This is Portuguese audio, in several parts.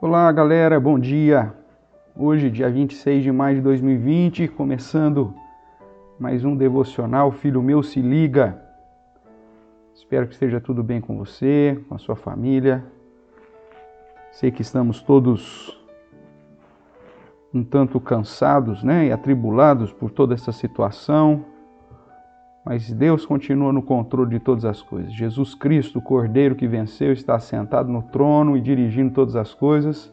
Olá, galera, bom dia. Hoje, dia 26 de maio de 2020, começando mais um devocional. Filho meu, se liga. Espero que esteja tudo bem com você, com a sua família. Sei que estamos todos um tanto cansados, né, e atribulados por toda essa situação, mas Deus continua no controle de todas as coisas. Jesus Cristo, o Cordeiro que venceu, está sentado no trono e dirigindo todas as coisas.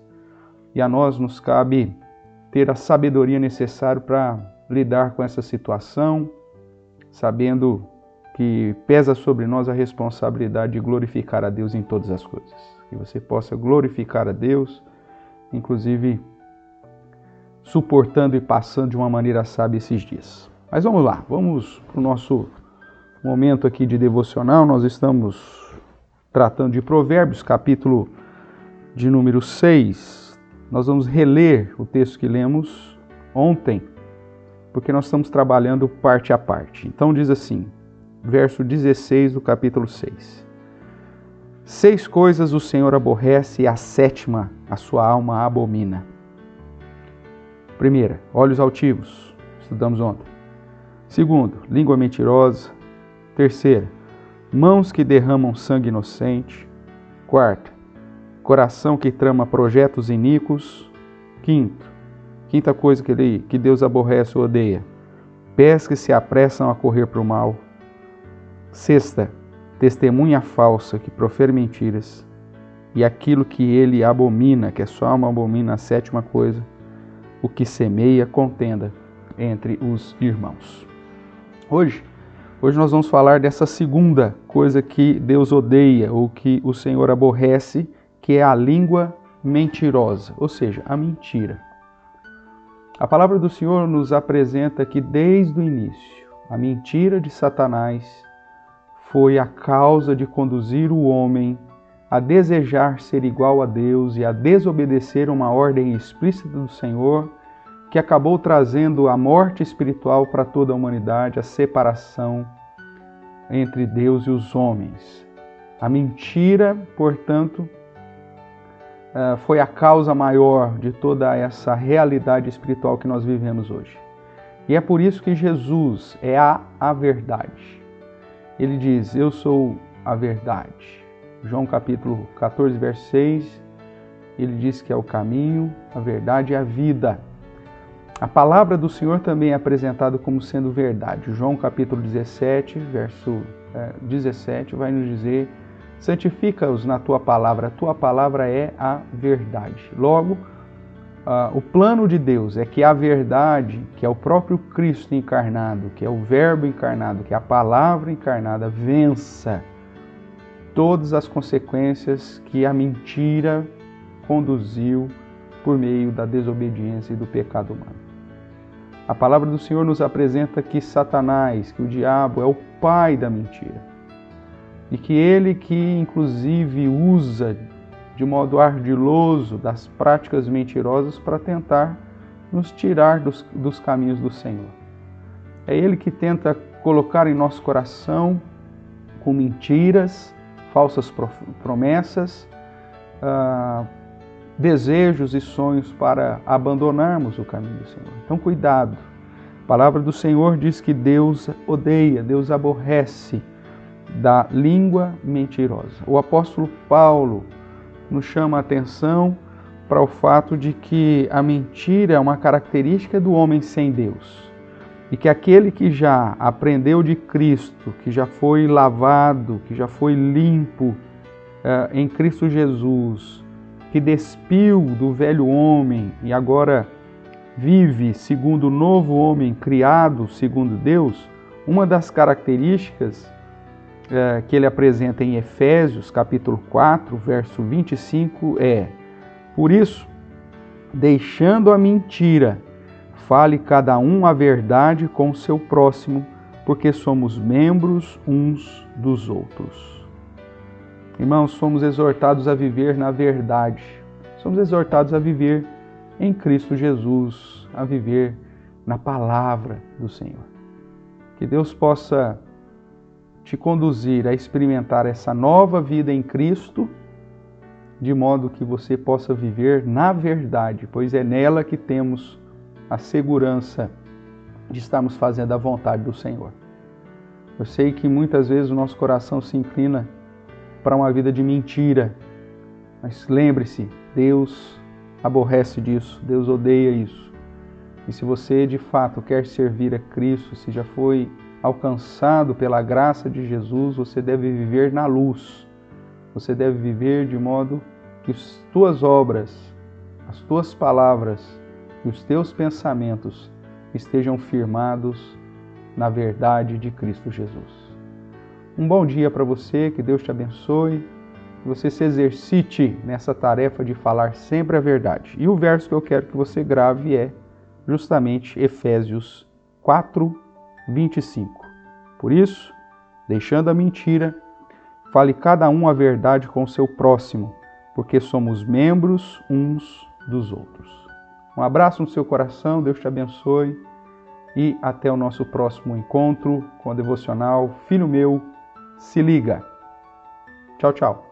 E a nós nos cabe ter a sabedoria necessária para lidar com essa situação, sabendo que pesa sobre nós a responsabilidade de glorificar a Deus em todas as coisas. Que você possa glorificar a Deus, inclusive suportando e passando de uma maneira sábia esses dias. Mas vamos lá, vamos para o nosso momento aqui de devocional. Nós estamos tratando de Provérbios, capítulo de número 6. Nós vamos reler o texto que lemos ontem, porque nós estamos trabalhando parte a parte. Então diz assim, verso 16 do capítulo 6. Seis coisas o Senhor aborrece e a sétima a sua alma abomina. Primeira, olhos altivos, estudamos ontem. Segundo, língua mentirosa. Terceira, mãos que derramam sangue inocente. Quarta, coração que trama projetos iníquos. Quinto, quinta coisa que, ele, que Deus aborrece ou odeia, pés que se apressam a correr para o mal. Sexta, testemunha falsa que profere mentiras. E aquilo que ele abomina, que é só uma abomina, a sétima coisa, o que semeia contenda entre os irmãos. Hoje, hoje nós vamos falar dessa segunda coisa que Deus odeia ou que o Senhor aborrece, que é a língua mentirosa, ou seja, a mentira. A palavra do Senhor nos apresenta que desde o início, a mentira de Satanás foi a causa de conduzir o homem a desejar ser igual a Deus e a desobedecer uma ordem explícita do Senhor que acabou trazendo a morte espiritual para toda a humanidade, a separação entre Deus e os homens. A mentira, portanto, eh, foi a causa maior de toda essa realidade espiritual que nós vivemos hoje. E é por isso que Jesus é a, a verdade. Ele diz: Eu sou a verdade. João capítulo 14, verso 6, ele diz que é o caminho, a verdade e a vida. A palavra do Senhor também é apresentada como sendo verdade. João capítulo 17, verso 17, é, vai nos dizer: Santifica-os na tua palavra, a tua palavra é a verdade. Logo, o plano de Deus é que a verdade, que é o próprio Cristo encarnado, que é o Verbo encarnado, que é a palavra encarnada, vença todas as consequências que a mentira conduziu por meio da desobediência e do pecado humano. A palavra do Senhor nos apresenta que Satanás, que o diabo é o pai da mentira. E que ele que inclusive usa de modo ardiloso das práticas mentirosas para tentar nos tirar dos, dos caminhos do Senhor. É ele que tenta colocar em nosso coração com mentiras, falsas promessas, uh, desejos e sonhos para abandonarmos o caminho do Senhor. Então, cuidado. A palavra do Senhor diz que Deus odeia, Deus aborrece da língua mentirosa. O apóstolo Paulo nos chama a atenção para o fato de que a mentira é uma característica do homem sem Deus. E que aquele que já aprendeu de Cristo, que já foi lavado, que já foi limpo eh, em Cristo Jesus, que despiu do velho homem e agora vive segundo o novo homem criado segundo Deus, uma das características é, que ele apresenta em Efésios, capítulo 4, verso 25 é: Por isso, deixando a mentira, fale cada um a verdade com o seu próximo, porque somos membros uns dos outros. Irmãos, somos exortados a viver na verdade. Somos exortados a viver em Cristo Jesus, a viver na palavra do Senhor. Que Deus possa te conduzir a experimentar essa nova vida em Cristo de modo que você possa viver na verdade, pois é nela que temos a segurança de estarmos fazendo a vontade do Senhor. Eu sei que muitas vezes o nosso coração se inclina para uma vida de mentira, mas lembre-se, Deus aborrece disso, Deus odeia isso. E se você de fato quer servir a Cristo, se já foi alcançado pela graça de Jesus, você deve viver na luz. Você deve viver de modo que as tuas obras, as tuas palavras e os teus pensamentos estejam firmados na verdade de Cristo Jesus. Um bom dia para você, que Deus te abençoe, que você se exercite nessa tarefa de falar sempre a verdade. E o verso que eu quero que você grave é justamente Efésios 4, 25. Por isso, deixando a mentira, fale cada um a verdade com o seu próximo, porque somos membros uns dos outros. Um abraço no seu coração, Deus te abençoe e até o nosso próximo encontro com a devocional Filho Meu, se liga. Tchau, tchau.